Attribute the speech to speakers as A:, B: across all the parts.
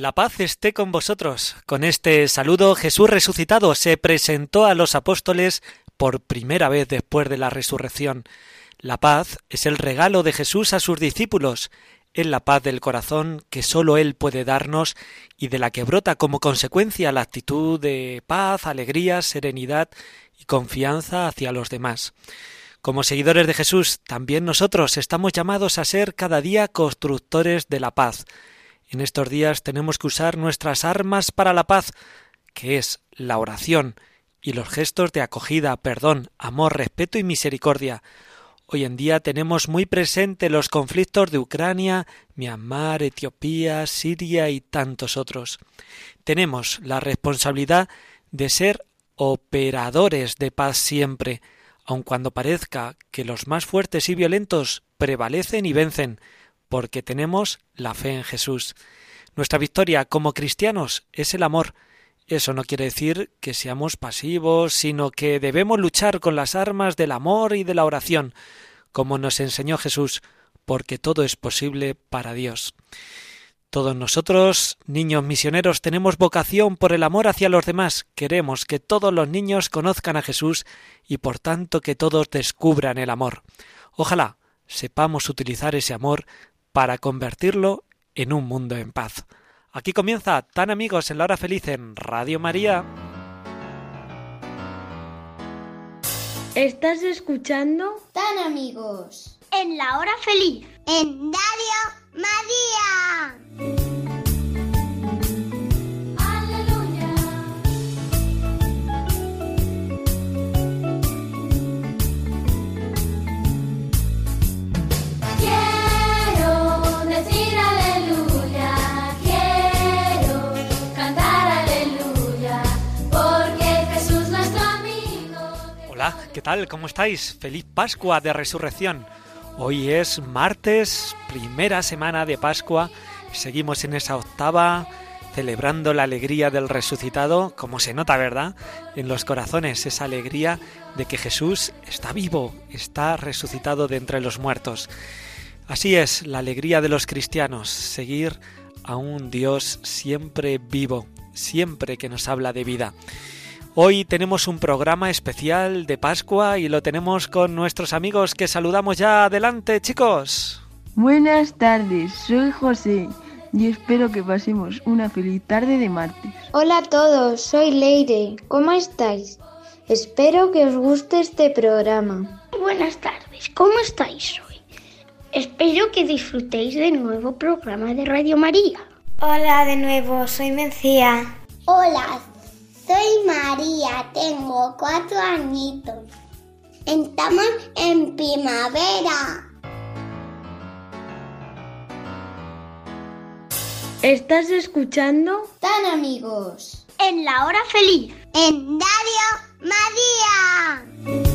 A: La paz esté con vosotros. Con este saludo, Jesús resucitado se presentó a los apóstoles por primera vez después de la resurrección. La paz es el regalo de Jesús a sus discípulos, es la paz del corazón que sólo Él puede darnos y de la que brota como consecuencia la actitud de paz, alegría, serenidad y confianza hacia los demás. Como seguidores de Jesús, también nosotros estamos llamados a ser cada día constructores de la paz. En estos días tenemos que usar nuestras armas para la paz, que es la oración y los gestos de acogida, perdón, amor, respeto y misericordia. Hoy en día tenemos muy presente los conflictos de Ucrania, Myanmar, Etiopía, Siria y tantos otros. Tenemos la responsabilidad de ser operadores de paz siempre, aun cuando parezca que los más fuertes y violentos prevalecen y vencen, porque tenemos la fe en Jesús. Nuestra victoria como cristianos es el amor. Eso no quiere decir que seamos pasivos, sino que debemos luchar con las armas del amor y de la oración, como nos enseñó Jesús, porque todo es posible para Dios. Todos nosotros, niños misioneros, tenemos vocación por el amor hacia los demás. Queremos que todos los niños conozcan a Jesús y por tanto que todos descubran el amor. Ojalá sepamos utilizar ese amor para convertirlo en un mundo en paz. Aquí comienza Tan Amigos en la Hora Feliz en Radio María.
B: ¿Estás escuchando?
C: Tan amigos.
D: En la hora feliz.
C: En Radio María.
A: Tal? ¿Cómo estáis? Feliz Pascua de Resurrección. Hoy es martes, primera semana de Pascua. Seguimos en esa octava, celebrando la alegría del resucitado, como se nota, ¿verdad? En los corazones, esa alegría de que Jesús está vivo, está resucitado de entre los muertos. Así es la alegría de los cristianos, seguir a un Dios siempre vivo, siempre que nos habla de vida. Hoy tenemos un programa especial de Pascua y lo tenemos con nuestros amigos que saludamos ya. Adelante, chicos.
B: Buenas tardes, soy José y espero que pasemos una feliz tarde de martes.
C: Hola a todos, soy Leire. ¿Cómo estáis? Espero que os guste este programa.
D: Buenas tardes, ¿cómo estáis hoy? Espero que disfrutéis del nuevo programa de Radio María.
E: Hola de nuevo, soy Mencía.
C: Hola, soy María, tengo cuatro añitos. Estamos en primavera.
B: ¿Estás escuchando?
C: Tan amigos.
D: En la hora feliz.
C: En Radio María.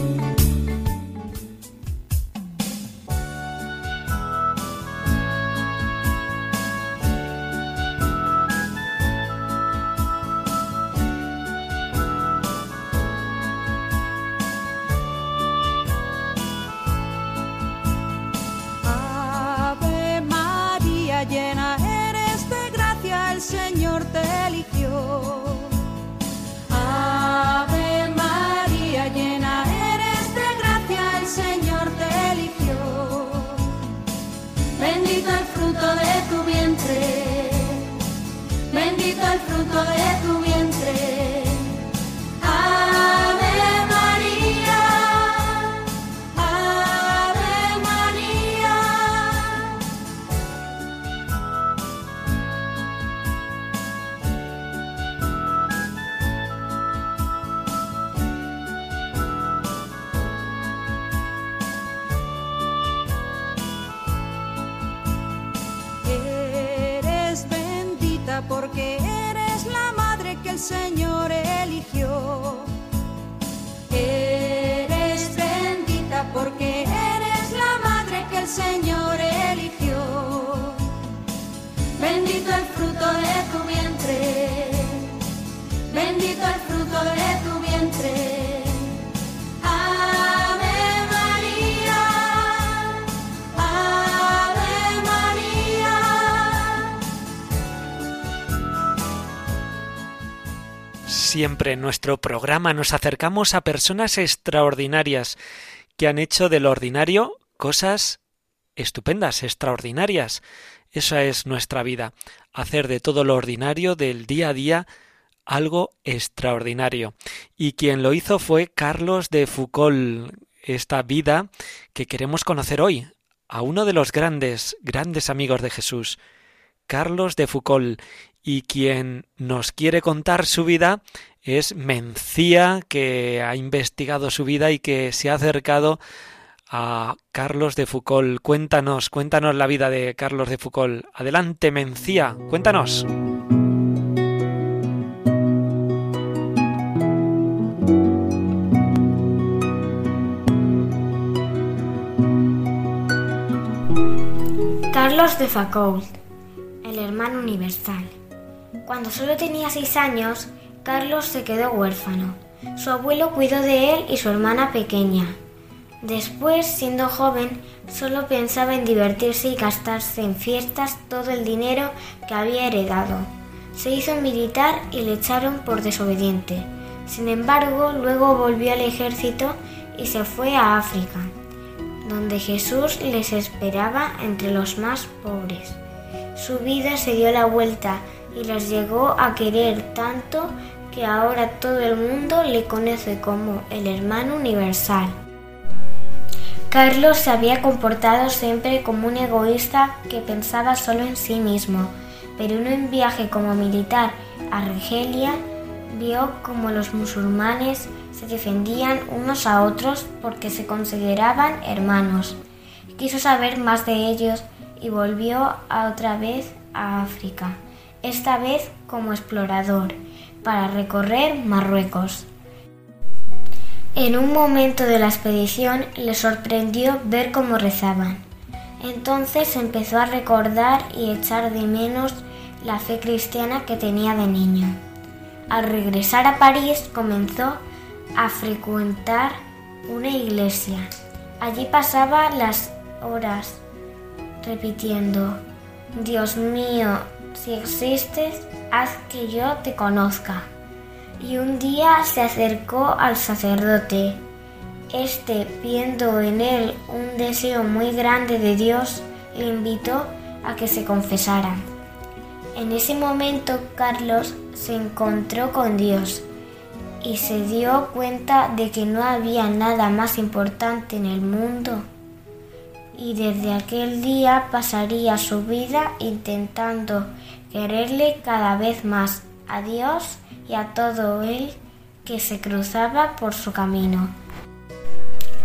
F: de tu vientre. Ave María, Ave María. Eres bendita porque el Señor eligió. Eres bendita porque eres la madre que el Señor eligió. Bendito el fruto de
A: Siempre en nuestro programa nos acercamos a personas extraordinarias que han hecho de lo ordinario cosas estupendas, extraordinarias. Esa es nuestra vida, hacer de todo lo ordinario del día a día algo extraordinario. Y quien lo hizo fue Carlos de Foucault, esta vida que queremos conocer hoy, a uno de los grandes, grandes amigos de Jesús, Carlos de Foucault, y quien nos quiere contar su vida es Mencía, que ha investigado su vida y que se ha acercado a Carlos de Foucault. Cuéntanos, cuéntanos la vida de Carlos de Foucault. Adelante, Mencía, cuéntanos.
E: Carlos de Foucault, el hermano universal. Cuando solo tenía seis años, Carlos se quedó huérfano. Su abuelo cuidó de él y su hermana pequeña. Después, siendo joven, solo pensaba en divertirse y gastarse en fiestas todo el dinero que había heredado. Se hizo militar y le echaron por desobediente. Sin embargo, luego volvió al ejército y se fue a África, donde Jesús les esperaba entre los más pobres. Su vida se dio la vuelta y los llegó a querer tanto que ahora todo el mundo le conoce como el hermano universal. Carlos se había comportado siempre como un egoísta que pensaba solo en sí mismo, pero en un viaje como militar a Argelia vio como los musulmanes se defendían unos a otros porque se consideraban hermanos. Quiso saber más de ellos y volvió a otra vez a África, esta vez como explorador, para recorrer Marruecos. En un momento de la expedición le sorprendió ver cómo rezaban. Entonces empezó a recordar y echar de menos la fe cristiana que tenía de niño. Al regresar a París comenzó a frecuentar una iglesia. Allí pasaba las horas repitiendo, Dios mío, si existes, haz que yo te conozca. Y un día se acercó al sacerdote. Este, viendo en él un deseo muy grande de Dios, le invitó a que se confesara. En ese momento Carlos se encontró con Dios y se dio cuenta de que no había nada más importante en el mundo. Y desde aquel día pasaría su vida intentando quererle cada vez más a Dios y a todo el que se cruzaba por su camino.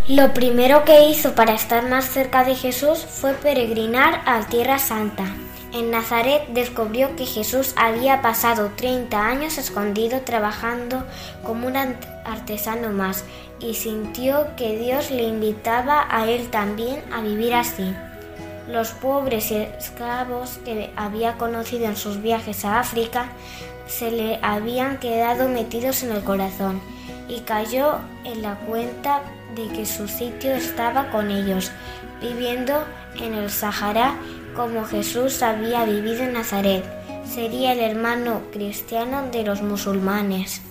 E: Lo primero que hizo para estar más cerca de Jesús fue peregrinar a Tierra Santa. En Nazaret descubrió que Jesús había pasado 30 años escondido trabajando como un art- artesano más y sintió que Dios le invitaba a él también a vivir así. Los pobres esclavos que había conocido en sus viajes a África se le habían quedado metidos en el corazón y cayó en la cuenta de que su sitio estaba con ellos, viviendo en el Sahara como Jesús había vivido en Nazaret. Sería el hermano cristiano de los musulmanes.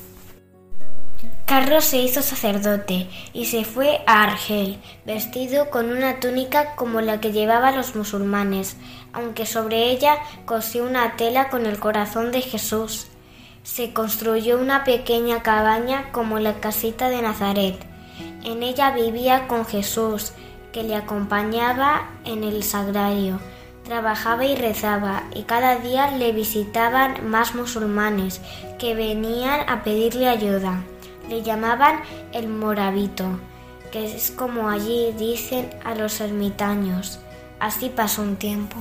E: Carlos se hizo sacerdote y se fue a Argel, vestido con una túnica como la que llevaban los musulmanes, aunque sobre ella cosió una tela con el corazón de Jesús. Se construyó una pequeña cabaña como la casita de Nazaret. En ella vivía con Jesús, que le acompañaba en el sagrario. Trabajaba y rezaba, y cada día le visitaban más musulmanes que venían a pedirle ayuda. Le llamaban el morabito, que es como allí dicen a los ermitaños. Así pasó un tiempo.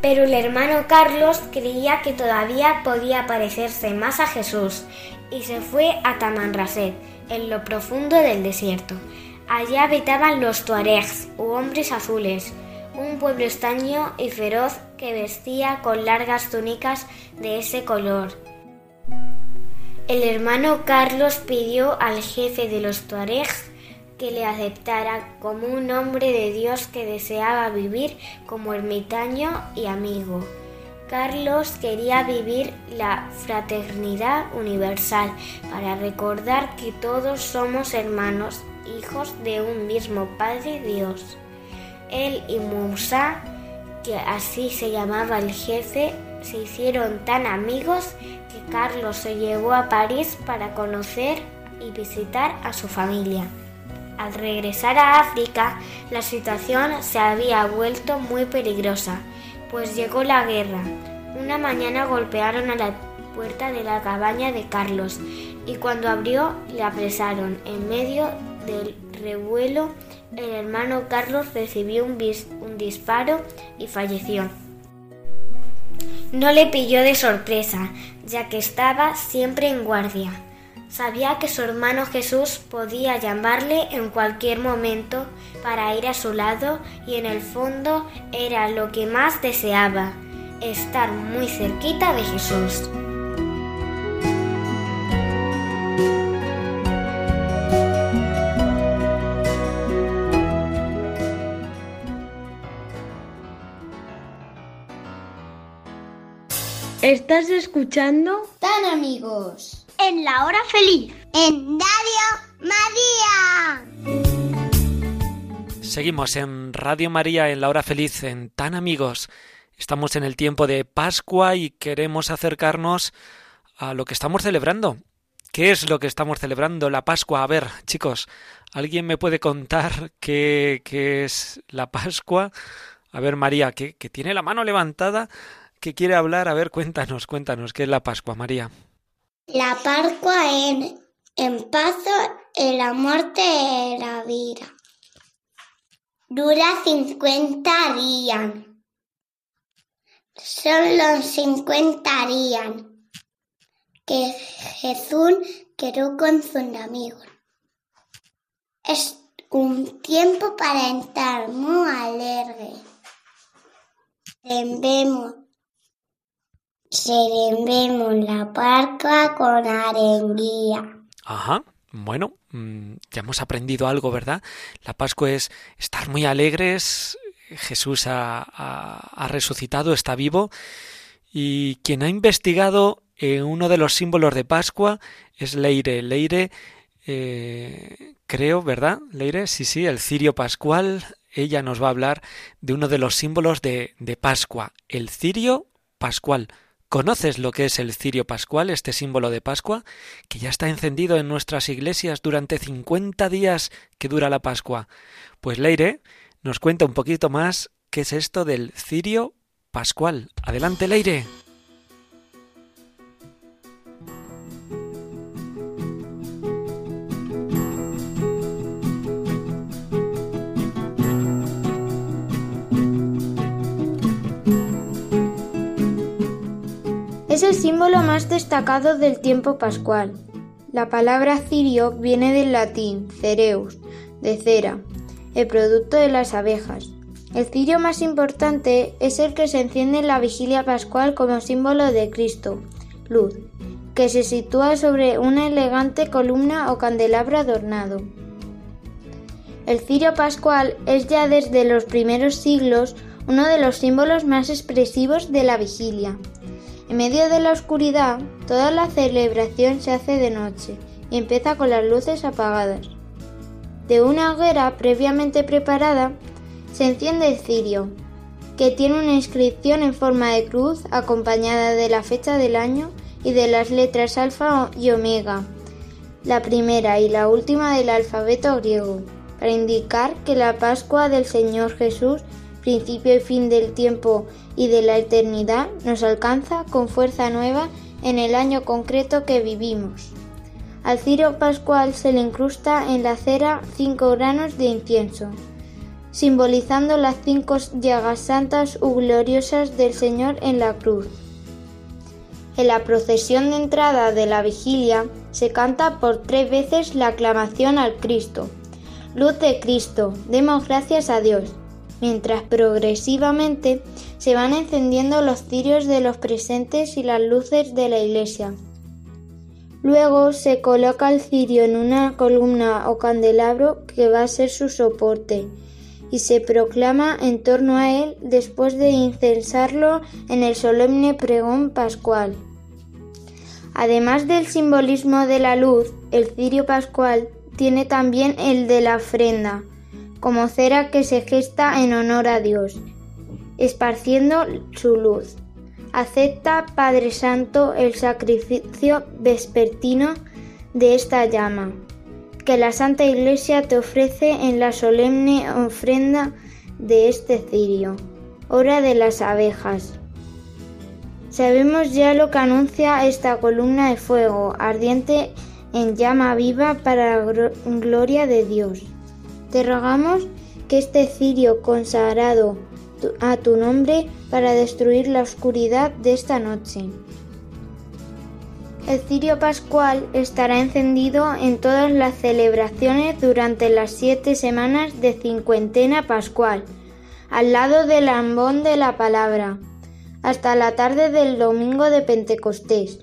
E: Pero el hermano Carlos creía que todavía podía parecerse más a Jesús y se fue a Tamanrasset, en lo profundo del desierto. Allí habitaban los tuaregs, u hombres azules, un pueblo estaño y feroz que vestía con largas túnicas de ese color. El hermano Carlos pidió al jefe de los tuaregs que le aceptara como un hombre de Dios que deseaba vivir como ermitaño y amigo. Carlos quería vivir la fraternidad universal para recordar que todos somos hermanos, hijos de un mismo Padre Dios. Él y Moussa, que así se llamaba el jefe, se hicieron tan amigos que Carlos se llevó a París para conocer y visitar a su familia. Al regresar a África, la situación se había vuelto muy peligrosa, pues llegó la guerra. Una mañana golpearon a la puerta de la cabaña de Carlos y cuando abrió le apresaron. En medio del revuelo, el hermano Carlos recibió un, disparo y falleció. No le pilló de sorpresa, ya que estaba siempre en guardia. Sabía que su hermano Jesús podía llamarle en cualquier momento para ir a su lado y en el fondo era lo que más deseaba, estar muy cerquita de Jesús.
C: ¿Estás escuchando?
D: Tan amigos.
C: En la hora feliz.
D: En Radio María.
A: Seguimos en Radio María en la hora feliz en Tan Amigos. Estamos en el tiempo de Pascua y queremos acercarnos a lo que estamos celebrando. ¿Qué es lo que estamos celebrando? La Pascua. A ver, chicos, ¿alguien me puede contar qué, qué es la Pascua? A ver, María, que, que tiene la mano levantada, que quiere hablar. A ver, cuéntanos, cuéntanos, ¿qué es la Pascua, María?
D: La Pascua en, en paso en la muerte de la vida. Dura 50 días. Son los 50 días que Jesús quedó con sus amigos. Es un tiempo para estar muy alegre. Celebremos la Pascua con alegría.
A: Ajá. Bueno, mm, ya hemos aprendido algo, ¿verdad? La Pascua es estar muy alegres. Jesús ha, ha- ha resucitado, está vivo. Y quien ha investigado eh, uno de los símbolos de Pascua es Leire. Leire, eh, creo, ¿verdad? Leire, sí, sí, el cirio pascual. Ella nos va a hablar de uno de los símbolos de, de Pascua, el cirio pascual. ¿Conoces lo que es el cirio pascual, este símbolo de Pascua? Que ya está encendido en nuestras iglesias durante 50 días que dura la Pascua. Pues Leire nos cuenta un poquito más qué es esto del cirio pascual. Adelante, Leire.
G: Es el símbolo más destacado del tiempo pascual. La palabra cirio viene del latín cereus, de cera, el producto de las abejas. El cirio más importante es el que se enciende en la vigilia pascual como símbolo de Cristo, luz, que se sitúa sobre una elegante columna o candelabro adornado. El cirio pascual es ya desde los primeros siglos uno de los símbolos más expresivos de la vigilia. En medio de la oscuridad, toda la celebración se hace de noche y empieza con las luces apagadas. De una hoguera previamente preparada se enciende el cirio, que tiene una inscripción en forma de cruz acompañada de la fecha del año y de las letras alfa y omega, la primera y la última del alfabeto griego, para indicar que la Pascua del Señor Jesús principio y fin del tiempo y de la eternidad, nos alcanza con fuerza nueva en el año concreto que vivimos. Al cirio pascual se le incrusta en la cera cinco granos de incienso. simbolizando las cinco llagas santas u gloriosas del Señor en la cruz. En la procesión de entrada de la vigilia se canta por tres veces la aclamación al Cristo. Luz de Cristo, demos gracias a Dios, mientras progresivamente se van encendiendo los cirios de los presentes y las luces de la iglesia. Luego se coloca el cirio en una columna o candelabro que va a ser su soporte y se proclama en torno a él después de incensarlo en el solemne pregón pascual. Además del simbolismo de la luz, el cirio pascual tiene también el de la ofrenda, como cera que se gesta en honor a Dios, esparciendo su luz. Acepta, Padre Santo, el sacrificio vespertino de esta llama, que la Santa Iglesia te ofrece en la solemne ofrenda de este cirio, hora de las abejas. Sabemos ya lo que anuncia esta columna de fuego ardiente en llama viva para la gloria de Dios. Te rogamos que este cirio consagrado a tu nombre para destruir la oscuridad de esta noche. El cirio pascual estará encendido en todas las celebraciones durante las siete semanas de cincuentena pascual, al lado del ambón de la palabra, hasta la tarde del domingo de Pentecostés.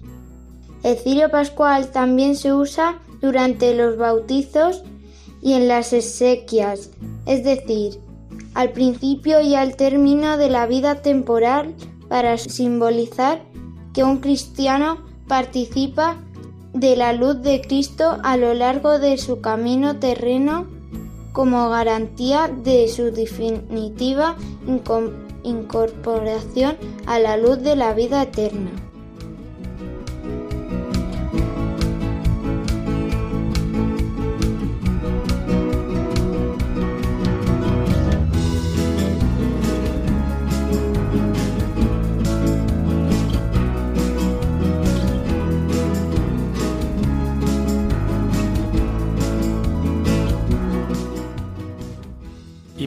G: El cirio pascual también se usa durante los bautizos y en las exequias, es decir, al principio y al término de la vida temporal para simbolizar que un cristiano participa de la luz de Cristo a lo largo de su camino terreno como garantía de su definitiva incorporación a la luz de la vida eterna.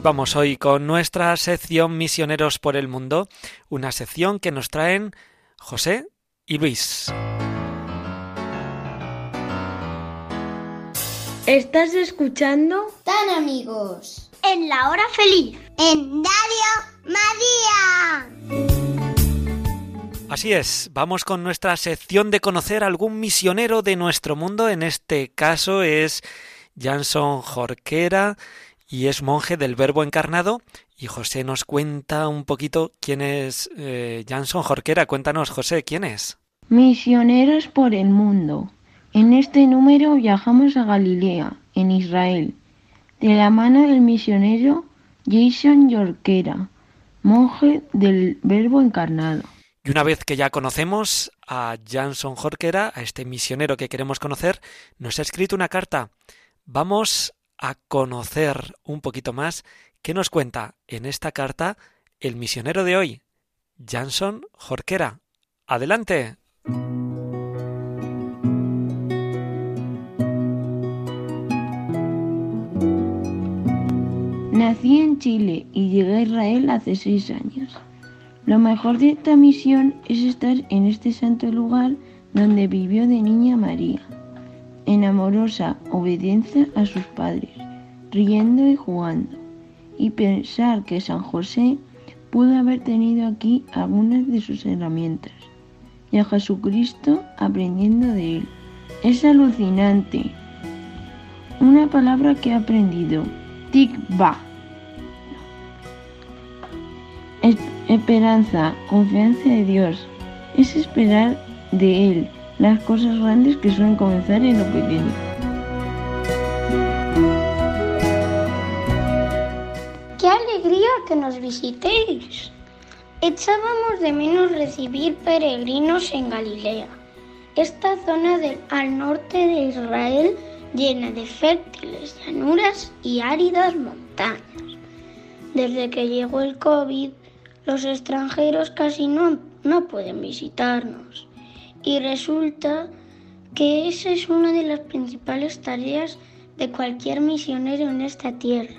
A: Vamos hoy con nuestra sección Misioneros por el Mundo, una sección que nos traen José y Luis.
H: ¿Estás escuchando?
C: Tan amigos.
D: En la hora feliz.
C: En Radio María.
A: Así es, vamos con nuestra sección de conocer a algún misionero de nuestro mundo. En este caso es Jansson Jorquera y es monje del Verbo Encarnado. Y José nos cuenta un poquito quién es eh, Jansson Jorquera. Cuéntanos, José, ¿quién es?
B: Misioneros por el mundo. En este número viajamos a Galilea, en Israel, de la mano del misionero Jason Jorquera, monje del Verbo Encarnado.
A: Y una vez que ya conocemos a Jansson Jorquera, a este misionero que queremos conocer, nos ha escrito una carta. Vamos a conocer un poquito más qué nos cuenta en esta carta el misionero de hoy, Jansson Jorquera. Adelante.
B: Nací en Chile y llegué a Israel hace seis años. Lo mejor de esta misión es estar en este santo lugar donde vivió de niña María, en amorosa obediencia a sus padres, riendo y jugando, y pensar que San José pudo haber tenido aquí algunas de sus herramientas, y a Jesucristo aprendiendo de él. Es alucinante. Una palabra que he aprendido, tikva. Esperanza, confianza de Dios, es esperar de Él las cosas grandes que suelen comenzar en lo pequeño.
D: ¡Qué alegría que nos visitéis! Echábamos de menos recibir peregrinos en Galilea, esta zona del, al norte de Israel llena de fértiles llanuras y áridas montañas. Desde que llegó el COVID, los extranjeros casi no, no pueden visitarnos. Y resulta que esa es una de las principales tareas de cualquier misionero en esta tierra.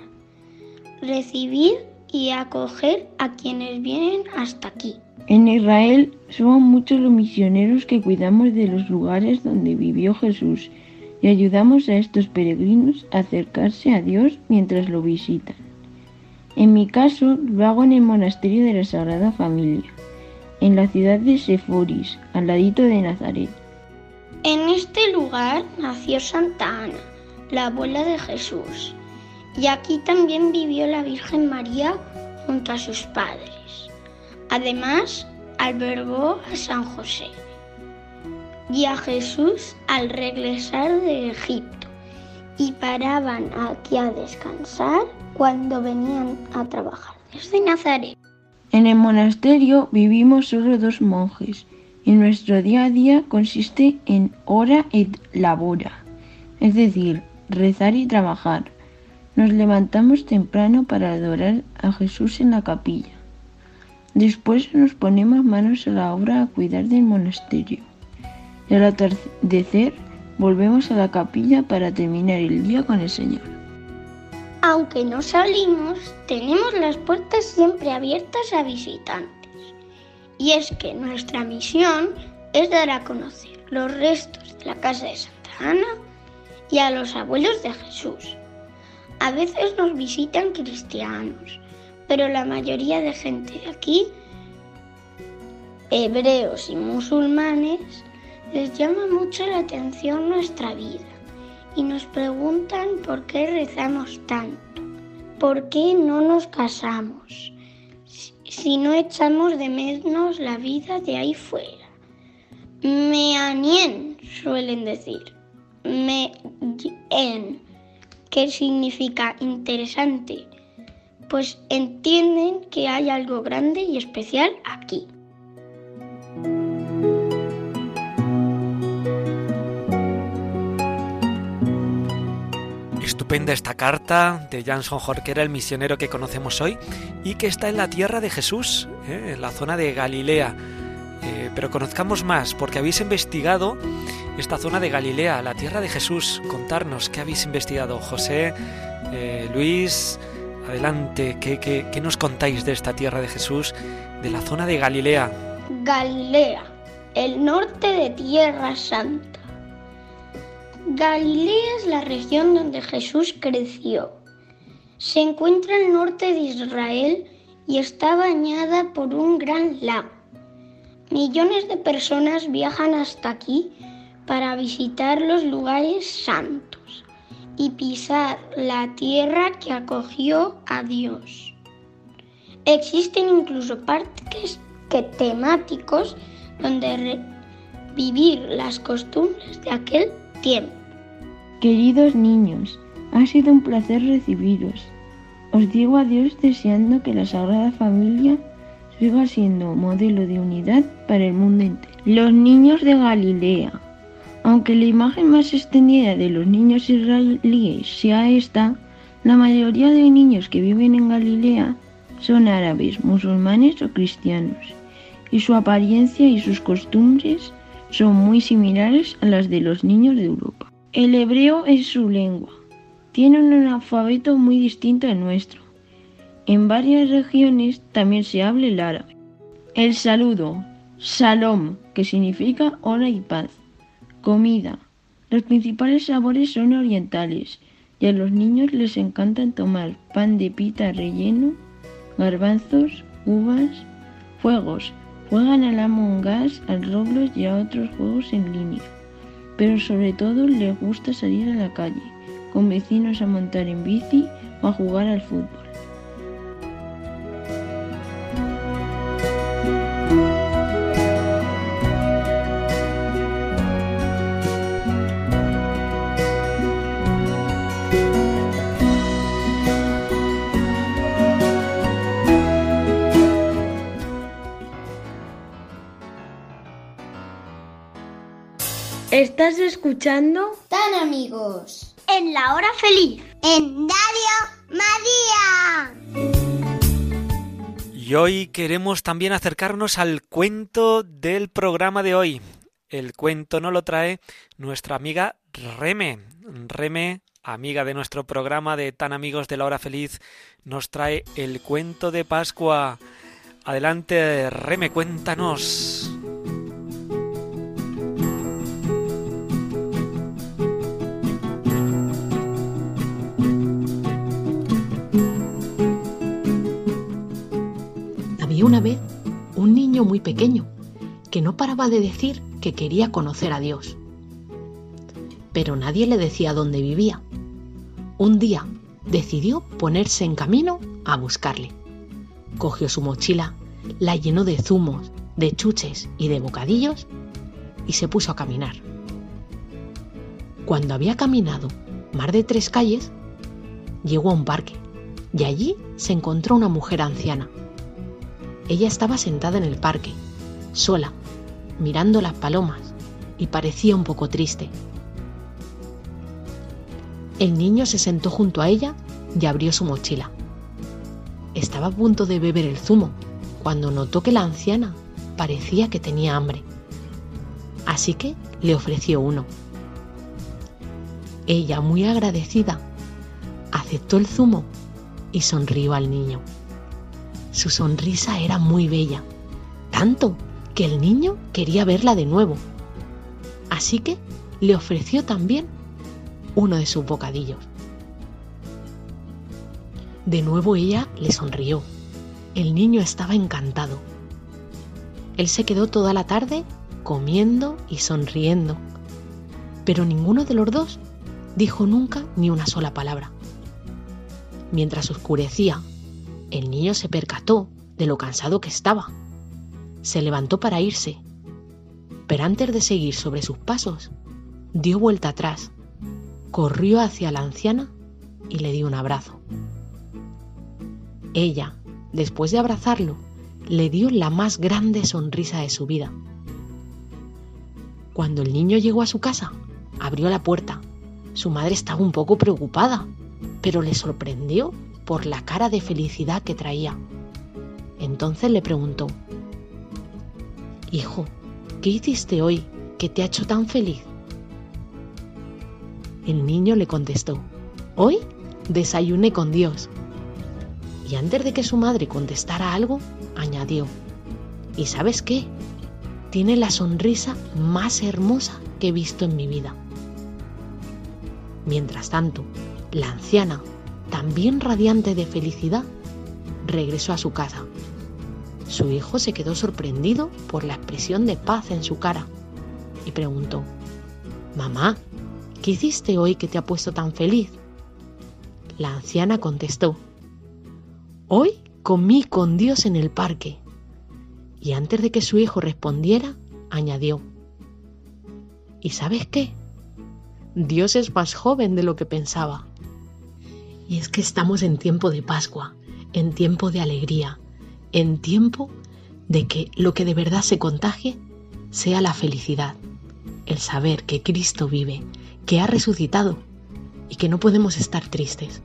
D: recibir y acoger a quienes vienen hasta aquí.
B: En Israel somos muchos los misioneros que cuidamos de los lugares donde vivió Jesús y ayudamos a estos peregrinos a acercarse a Dios mientras lo visitan. En mi caso lo hago en el monasterio de la Sagrada Familia, en la ciudad de Seforis, al ladito de Nazaret.
D: En este lugar nació Santa Ana, la abuela de Jesús, y aquí también vivió la Virgen María junto a sus padres. Además, albergó a San José y a Jesús al regresar de Egipto y paraban aquí a descansar cuando venían a trabajar desde Nazaret.
B: En el monasterio vivimos solo dos monjes y nuestro día a día consiste en hora et labora, es decir, rezar y trabajar. Nos levantamos temprano para adorar a Jesús en la capilla. Después nos ponemos manos a la obra a cuidar del monasterio. Y al atardecer volvemos a la capilla para terminar el día con el Señor.
D: Aunque no salimos, tenemos las puertas siempre abiertas a visitantes. Y es que nuestra misión es dar a conocer los restos de la casa de Santa Ana y a los abuelos de Jesús. A veces nos visitan cristianos, pero la mayoría de gente de aquí, hebreos y musulmanes, les llama mucho la atención nuestra vida y nos preguntan por qué rezamos tanto, por qué no nos casamos, si no echamos de menos la vida de ahí fuera. Me anien, suelen decir. Me en, ¿qué significa interesante? Pues entienden que hay algo grande y especial aquí.
A: Estupenda esta carta de Jansson Jorquera, el misionero que conocemos hoy, y que está en la tierra de Jesús, ¿eh? en la zona de Galilea. Eh, pero conozcamos más, porque habéis investigado esta zona de Galilea, la tierra de Jesús. Contarnos qué habéis investigado, José, eh, Luis. Adelante, ¿qué, qué, qué nos contáis de esta tierra de Jesús, de la zona de Galilea?
D: Galilea, el norte de Tierra Santa. Galilea es la región donde Jesús creció. Se encuentra al norte de Israel y está bañada por un gran lago. Millones de personas viajan hasta aquí para visitar los lugares santos y pisar la tierra que acogió a Dios. Existen incluso parques que temáticos donde vivir las costumbres de aquel tiempo.
B: Queridos niños, ha sido un placer recibiros. Os digo adiós deseando que la Sagrada Familia siga siendo modelo de unidad para el mundo entero. Los niños de Galilea. Aunque la imagen más extendida de los niños israelíes sea esta, la mayoría de niños que viven en Galilea son árabes, musulmanes o cristianos, y su apariencia y sus costumbres son muy similares a las de los niños de Europa. El hebreo es su lengua. Tiene un alfabeto muy distinto al nuestro. En varias regiones también se habla el árabe. El saludo, shalom, que significa hola y paz. Comida. Los principales sabores son orientales y a los niños les encanta tomar pan de pita relleno, garbanzos, uvas, juegos. Juegan al Among Us, al Roblox y a otros juegos en línea. Pero sobre todo les gusta salir a la calle, con vecinos a montar en bici o a jugar al fútbol.
H: Estás escuchando
C: Tan amigos.
D: En la hora feliz.
C: En Radio María.
A: Y hoy queremos también acercarnos al cuento del programa de hoy. el cuento no lo trae nuestra amiga Reme. Reme, amiga de nuestro programa de Tan Amigos de la Hora Feliz, nos trae el cuento de Pascua. Adelante, Reme, cuéntanos.
I: Había una vez un niño muy pequeño que no paraba de decir que quería conocer a Dios. Pero nadie le decía dónde vivía. Un día decidió ponerse en camino a buscarle. Cogió su mochila, la llenó de zumos, de chuches y de bocadillos y se puso a caminar. Cuando había caminado más de tres calles, llegó a un parque y allí se encontró una mujer anciana. Ella estaba sentada en el parque, sola, mirando las palomas, y parecía un poco triste. El niño se sentó junto a ella y abrió su mochila. Estaba a punto de beber el zumo cuando notó que la anciana parecía que tenía hambre. Así que le ofreció uno. Ella, muy agradecida, aceptó el zumo y sonrió al niño. Su sonrisa era muy bella, tanto que el niño quería verla de nuevo. Así que le ofreció también uno de sus bocadillos. De nuevo ella le sonrió. El niño estaba encantado. Él se quedó toda la tarde comiendo y sonriendo, pero ninguno de los dos dijo nunca ni una sola palabra. Mientras oscurecía, el niño se percató de lo cansado que estaba. Se levantó para irse, pero antes de seguir sobre sus pasos, dio vuelta atrás, corrió hacia la anciana y le dio un abrazo. Ella, después de abrazarlo, le dio la más grande sonrisa de su vida. Cuando el niño llegó a su casa, abrió la puerta. Su madre estaba un poco preocupada, pero le sorprendió por la cara de felicidad que traía. Entonces le preguntó, Hijo, ¿qué hiciste hoy que te ha hecho tan feliz? El niño le contestó, Hoy desayuné con Dios. Y antes de que su madre contestara algo, añadió, ¿y sabes qué? Tiene la sonrisa más hermosa que he visto en mi vida. Mientras tanto, la anciana, también radiante de felicidad, regresó a su casa. Su hijo se quedó sorprendido por la expresión de paz en su cara y preguntó, Mamá, ¿qué hiciste hoy que te ha puesto tan feliz? La anciana contestó, Hoy comí con Dios en el parque. Y antes de que su hijo respondiera, añadió, ¿Y sabes qué? Dios es más joven de lo que pensaba. Y es que estamos en tiempo de Pascua, en tiempo de alegría, en tiempo de que lo que de verdad se contagie sea la felicidad, el saber que Cristo vive, que ha resucitado y que no podemos estar tristes,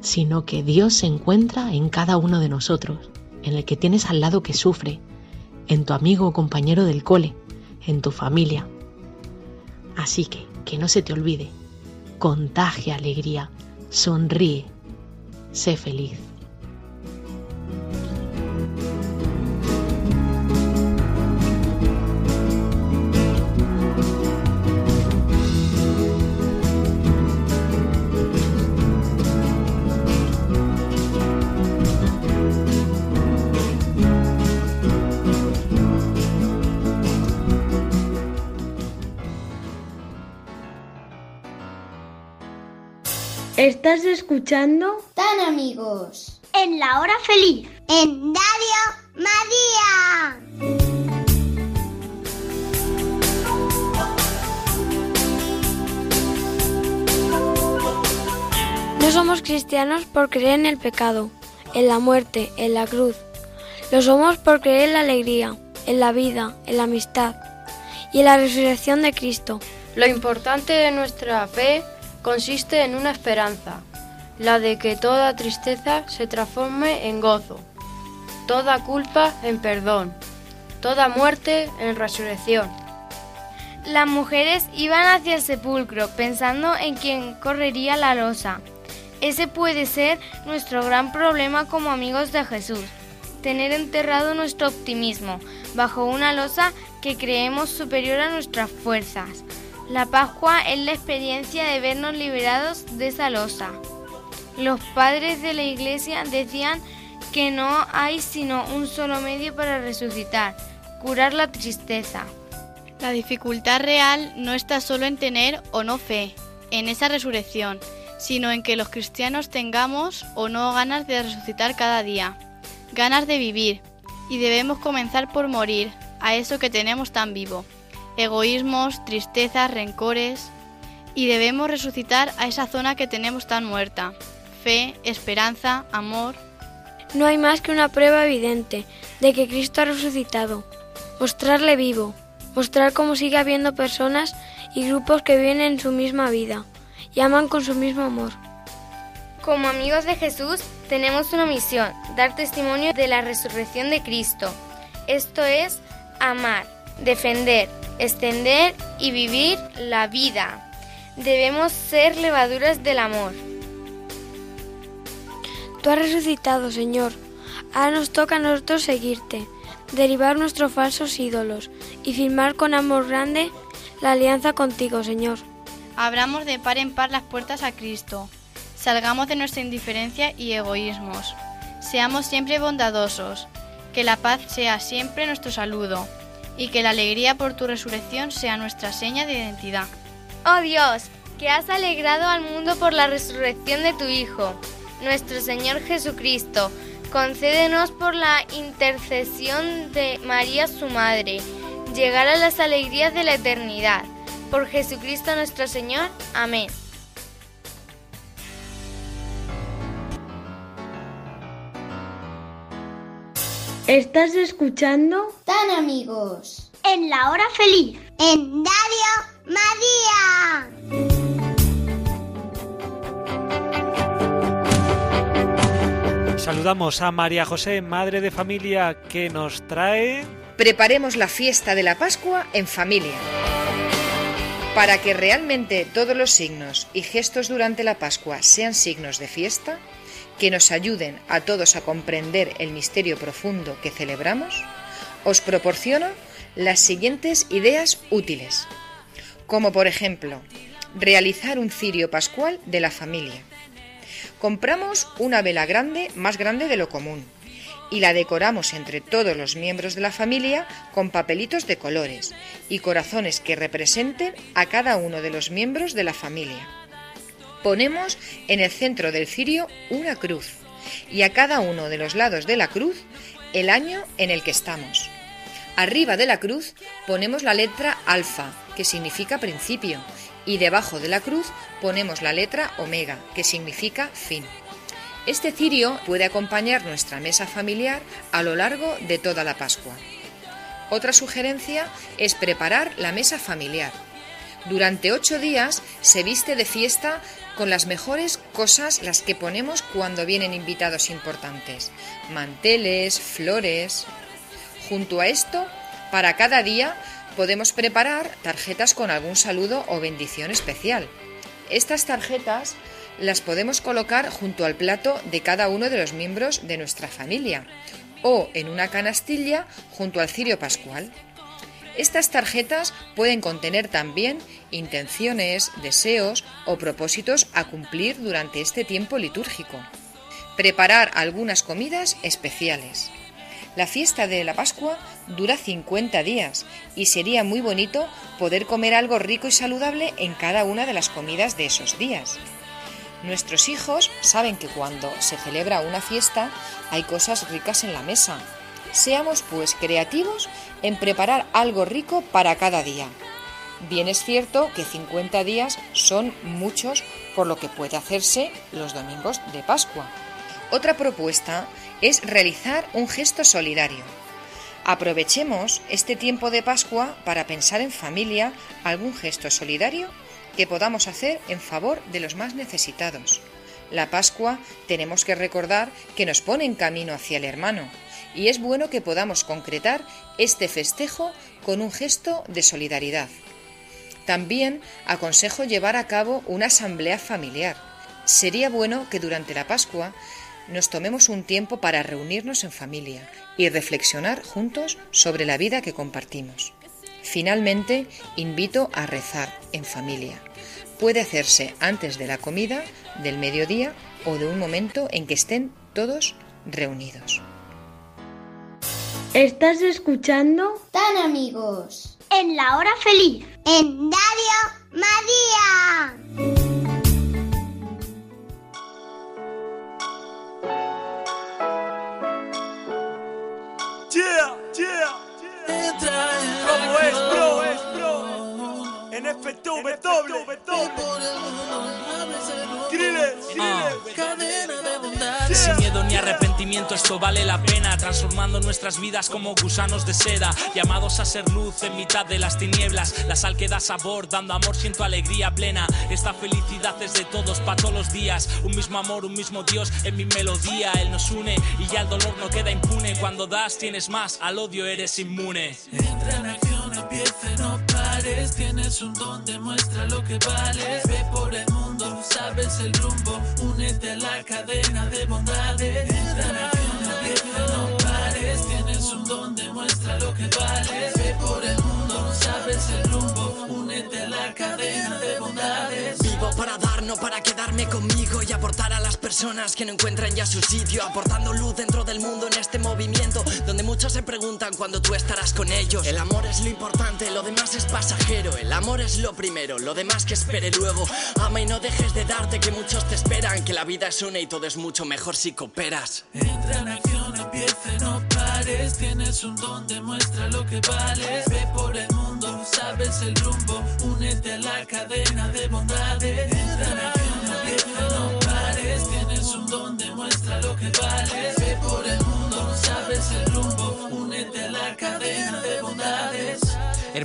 I: sino que Dios se encuentra en cada uno de nosotros, en el que tienes al lado que sufre, en tu amigo o compañero del cole, en tu familia. Así que, que no se te olvide, contagia alegría, sonríe, sé feliz.
H: ¿Estás escuchando?
C: Tan amigos.
D: En la hora feliz.
C: En Radio María.
J: No somos cristianos por creer en el pecado, en la muerte, en la cruz. Lo somos por creer en la alegría, en la vida, en la amistad y en la resurrección de Cristo.
K: Lo importante de nuestra fe consiste en una esperanza, la de que toda tristeza se transforme en gozo, toda culpa en perdón, toda muerte en resurrección.
L: Las mujeres iban hacia el sepulcro pensando en quién correría la losa. Ese puede ser nuestro gran problema como amigos de Jesús, tener enterrado nuestro optimismo bajo una losa que creemos superior a nuestras fuerzas. La Pascua es la experiencia de vernos liberados de esa losa. Los padres de la Iglesia decían que no hay sino un solo medio para resucitar, curar la tristeza.
M: La dificultad real no está solo en tener o no fe en esa resurrección, sino en que los cristianos tengamos o no ganas de resucitar cada día, ganas de vivir, y debemos comenzar por morir a eso que tenemos tan vivo, egoísmos, tristezas, rencores, y debemos resucitar a esa zona que tenemos tan muerta, fe, esperanza, amor.
J: No hay más que una prueba evidente de que Cristo ha resucitado, mostrarle vivo, mostrar cómo sigue habiendo personas y grupos que viven en su misma vida y aman con su mismo amor.
L: Como amigos de Jesús tenemos una misión, dar testimonio de la resurrección de Cristo. Esto es amar, defender, extender y vivir la vida. Debemos ser levaduras del amor.
J: Tú has resucitado, Señor. Ahora nos toca a nosotros seguirte, derivar nuestros falsos ídolos y firmar con amor grande la alianza contigo, Señor.
M: Abramos de par en par las puertas a Cristo. Salgamos de nuestra indiferencia y egoísmos. Seamos siempre bondadosos. Que la paz sea siempre nuestro saludo. Y que la alegría por tu resurrección sea nuestra seña de identidad.
L: Oh Dios, que has alegrado al mundo por la resurrección de tu Hijo, nuestro Señor Jesucristo, concédenos por la intercesión de María su Madre, llegar a las alegrías de la eternidad. Por Jesucristo nuestro Señor. Amén.
H: ¿Estás escuchando?
C: Tan amigos.
D: En la hora feliz.
C: En Radio María.
A: Saludamos a María José, madre de familia, que nos trae...
N: Preparemos la fiesta de la Pascua en familia. Para que realmente todos los signos y gestos durante la Pascua sean signos de fiesta, que nos ayuden a todos a comprender el misterio profundo que celebramos, os proporciono las siguientes ideas útiles, como por ejemplo, realizar un cirio pascual de la familia. Compramos una vela grande, más grande de lo común, y la decoramos entre todos los miembros de la familia con papelitos de colores y corazones que representen a cada uno de los miembros de la familia. Ponemos en el centro del cirio una cruz y a cada uno de los lados de la cruz el año en el que estamos. Arriba de la cruz ponemos la letra alfa, que significa principio, y debajo de la cruz ponemos la letra omega, que significa fin. Este cirio puede acompañar nuestra mesa familiar a lo largo de toda la Pascua. Otra sugerencia es preparar la mesa familiar. Durante ocho días se viste de fiesta con las mejores cosas las que ponemos cuando vienen invitados importantes. Manteles, flores. Junto a esto, para cada día podemos preparar tarjetas con algún saludo o bendición especial. Estas tarjetas las podemos colocar junto al plato de cada uno de los miembros de nuestra familia o en una canastilla junto al cirio pascual. Estas tarjetas pueden contener también intenciones, deseos o propósitos a cumplir durante este tiempo litúrgico. Preparar algunas comidas especiales. La fiesta de la Pascua dura 50 días y sería muy bonito poder comer algo rico y saludable en cada una de las comidas de esos días. Nuestros hijos saben que cuando se celebra una fiesta hay cosas ricas en la mesa. Seamos pues creativos en preparar algo rico para cada día. Bien es cierto que 50 días son muchos por lo que puede hacerse los domingos de Pascua. Otra propuesta es realizar un gesto solidario. Aprovechemos este tiempo de Pascua para pensar en familia algún gesto solidario que podamos hacer en favor de los más necesitados. La Pascua tenemos que recordar que nos pone en camino hacia el hermano y es bueno que podamos concretar este festejo con un gesto de solidaridad. También aconsejo llevar a cabo una asamblea familiar. Sería bueno que durante la Pascua nos tomemos un tiempo para reunirnos en familia y reflexionar juntos sobre la vida que compartimos. Finalmente, invito a rezar en familia. Puede hacerse antes de la comida, del mediodía o de un momento en que estén todos reunidos.
H: ¿Estás escuchando?
C: Tan amigos.
D: En la hora feliz.
C: En Radio María.
O: Yeah, yeah, ¿Cómo es, bro? Es, bro? En FW, doble, Skrillex,
P: Cadena de bondad. Sin miedo ni arrepentimiento, esto vale la pena. Transformando nuestras vidas como gusanos de seda. Llamados a ser luz en mitad de las tinieblas. La sal que da sabor, dando amor, siento alegría plena. Esta felicidad es de todos, para todos los días. Un mismo amor, un mismo Dios en mi melodía. Él nos une y ya el dolor no queda impune. Cuando das, tienes más, al odio eres inmune.
Q: Entra en acción, empieza, no Tienes un don, demuestra lo que vales. Ve por el mundo, sabes el rumbo. Únete a la cadena de bondades. Entra Don, demuestra lo que vales. Ve por el mundo, sabes el rumbo. Únete a la cadena de bondades.
R: Vivo para dar, no para quedarme conmigo y aportar a las personas que no encuentran ya su sitio, aportando luz dentro del mundo en este movimiento, donde muchos se preguntan cuándo tú estarás con ellos. El amor es lo importante, lo demás es pasajero, el amor es lo primero, lo demás que espere luego. Ama y no dejes de darte que muchos te esperan, que la vida es una y todo es mucho mejor si cooperas.
Q: Entra en acción, empieza, no Tienes un don, demuestra lo que vales. Ve por el mundo, sabes el rumbo. Únete a la cadena de bondades. Entra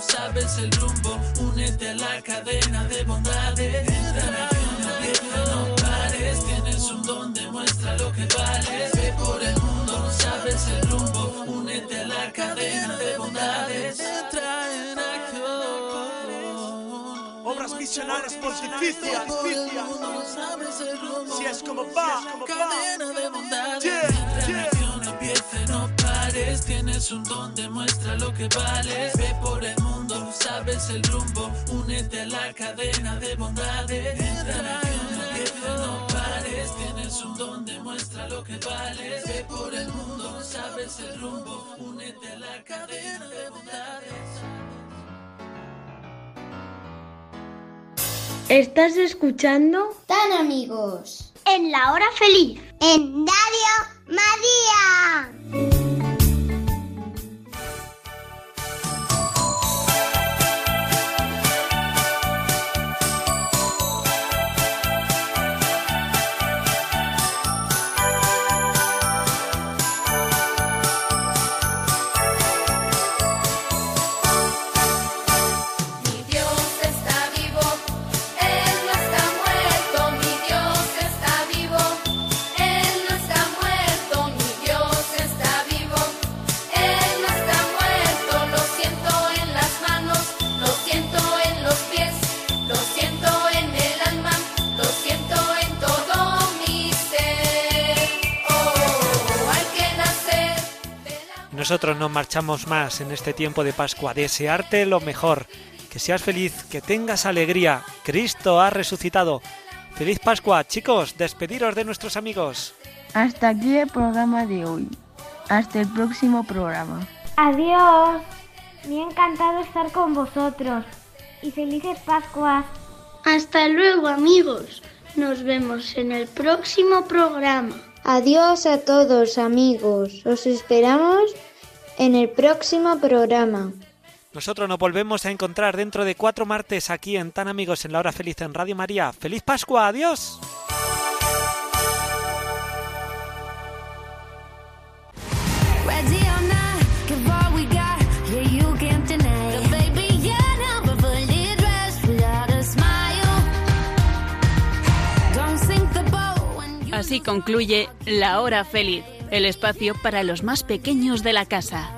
Q: sabes el rumbo. Únete a la cadena de bondades. Entra en acción, empieza, no pares. Tienes un don, demuestra lo que vales. Ve por el mundo, sabes el rumbo. Únete a la cadena de bondades. Entra en
O: Obras misionales pontificias. Si es como va, como
Q: cadena de bondades.
O: Yeah, yeah.
Q: Tienes un don, demuestra lo que vales. Ve por el mundo, sabes el rumbo. Únete a la cadena de bondades. Entra empieza, no pares. Tienes un don, demuestra lo que vales. Ve por el mundo, sabes el rumbo. Únete a la cadena de bondades.
H: ¿Estás escuchando?
C: Tan amigos.
D: En la hora feliz.
C: En Radio María.
A: Nosotros nos marchamos más en este tiempo de Pascua. Desearte lo mejor. Que seas feliz, que tengas alegría. Cristo ha resucitado. Feliz Pascua, chicos. Despediros de nuestros amigos.
B: Hasta aquí el programa de hoy. Hasta el próximo programa.
E: Adiós. Me ha encantado estar con vosotros. Y felices Pascuas.
D: Hasta luego, amigos. Nos vemos en el próximo programa.
G: Adiós a todos amigos. Os esperamos en el próximo programa.
A: Nosotros nos volvemos a encontrar dentro de cuatro martes aquí en Tan Amigos en la Hora Feliz en Radio María. ¡Feliz Pascua! ¡Adiós!
S: Así concluye La Hora Feliz el espacio para los más pequeños de la casa.